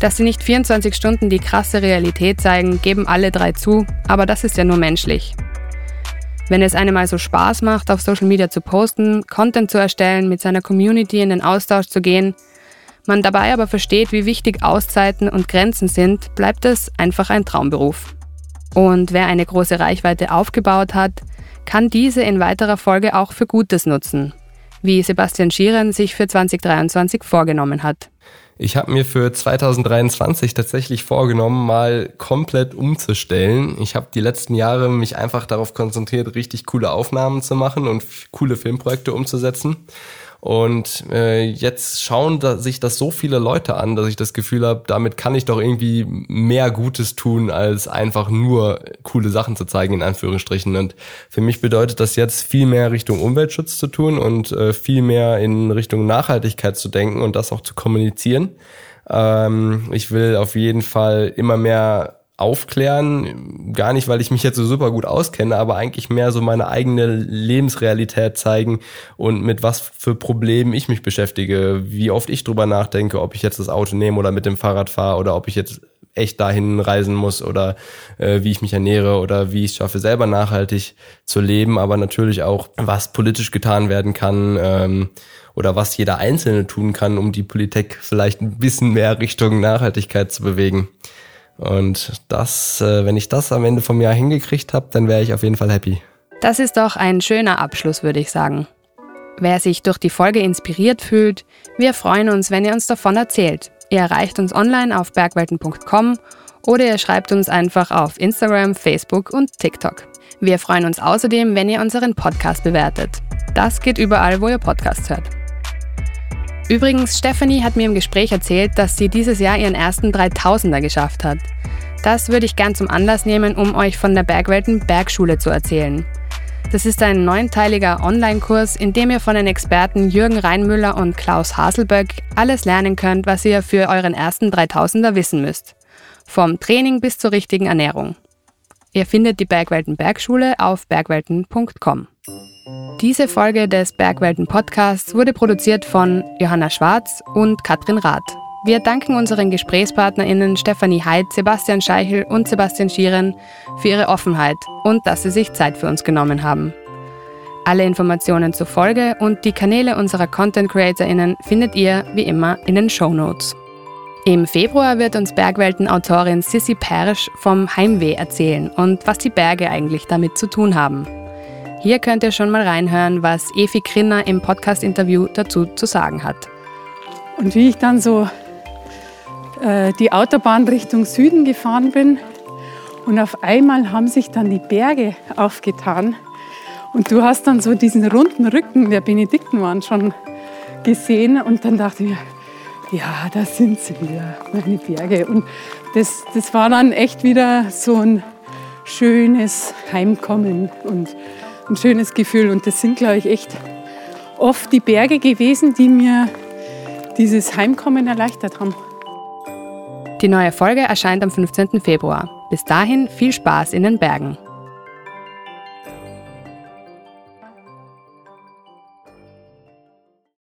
Dass sie nicht 24 Stunden die krasse Realität zeigen, geben alle drei zu, aber das ist ja nur menschlich. Wenn es einem also Spaß macht, auf Social Media zu posten, Content zu erstellen, mit seiner Community in den Austausch zu gehen, man dabei aber versteht, wie wichtig Auszeiten und Grenzen sind, bleibt es einfach ein Traumberuf. Und wer eine große Reichweite aufgebaut hat, kann diese in weiterer Folge auch für Gutes nutzen, wie Sebastian Schieren sich für 2023 vorgenommen hat. Ich habe mir für 2023 tatsächlich vorgenommen, mal komplett umzustellen. Ich habe die letzten Jahre mich einfach darauf konzentriert, richtig coole Aufnahmen zu machen und coole Filmprojekte umzusetzen. Und äh, jetzt schauen da, sich das so viele Leute an, dass ich das Gefühl habe, damit kann ich doch irgendwie mehr Gutes tun, als einfach nur coole Sachen zu zeigen, in Anführungsstrichen. Und für mich bedeutet das jetzt viel mehr Richtung Umweltschutz zu tun und äh, viel mehr in Richtung Nachhaltigkeit zu denken und das auch zu kommunizieren. Ähm, ich will auf jeden Fall immer mehr aufklären. Gar nicht, weil ich mich jetzt so super gut auskenne, aber eigentlich mehr so meine eigene Lebensrealität zeigen und mit was für Problemen ich mich beschäftige, wie oft ich drüber nachdenke, ob ich jetzt das Auto nehme oder mit dem Fahrrad fahre oder ob ich jetzt echt dahin reisen muss oder äh, wie ich mich ernähre oder wie ich es schaffe, selber nachhaltig zu leben, aber natürlich auch, was politisch getan werden kann ähm, oder was jeder Einzelne tun kann, um die Politik vielleicht ein bisschen mehr Richtung Nachhaltigkeit zu bewegen. Und das, äh, wenn ich das am Ende vom Jahr hingekriegt habe, dann wäre ich auf jeden Fall happy. Das ist doch ein schöner Abschluss, würde ich sagen. Wer sich durch die Folge inspiriert fühlt, wir freuen uns, wenn ihr uns davon erzählt. Ihr erreicht uns online auf bergwelten.com oder ihr schreibt uns einfach auf Instagram, Facebook und TikTok. Wir freuen uns außerdem, wenn ihr unseren Podcast bewertet. Das geht überall, wo ihr Podcasts hört. Übrigens, Stephanie hat mir im Gespräch erzählt, dass sie dieses Jahr ihren ersten 3000er geschafft hat. Das würde ich gern zum Anlass nehmen, um euch von der Bergwelten Bergschule zu erzählen. Das ist ein neunteiliger Online-Kurs, in dem ihr von den Experten Jürgen Reinmüller und Klaus Haselböck alles lernen könnt, was ihr für euren ersten 3000er wissen müsst. Vom Training bis zur richtigen Ernährung. Ihr findet die Bergwelten Bergschule auf bergwelten.com. Diese Folge des Bergwelten Podcasts wurde produziert von Johanna Schwarz und Katrin Rath. Wir danken unseren GesprächspartnerInnen Stefanie Heid, Sebastian Scheichel und Sebastian Schieren für ihre Offenheit und dass sie sich Zeit für uns genommen haben. Alle Informationen zur Folge und die Kanäle unserer Content CreatorInnen findet ihr wie immer in den Show Notes. Im Februar wird uns Bergwelten-Autorin Sissy Persch vom Heimweh erzählen und was die Berge eigentlich damit zu tun haben. Hier könnt ihr schon mal reinhören, was Efi Krinner im Podcast-Interview dazu zu sagen hat. Und wie ich dann so äh, die Autobahn Richtung Süden gefahren bin. Und auf einmal haben sich dann die Berge aufgetan. Und du hast dann so diesen runden Rücken der Benediktenwand schon gesehen. Und dann dachte ich mir, ja, da sind sie wieder, meine Berge. Und das, das war dann echt wieder so ein schönes Heimkommen und ein schönes Gefühl. Und das sind, glaube ich, echt oft die Berge gewesen, die mir dieses Heimkommen erleichtert haben. Die neue Folge erscheint am 15. Februar. Bis dahin viel Spaß in den Bergen.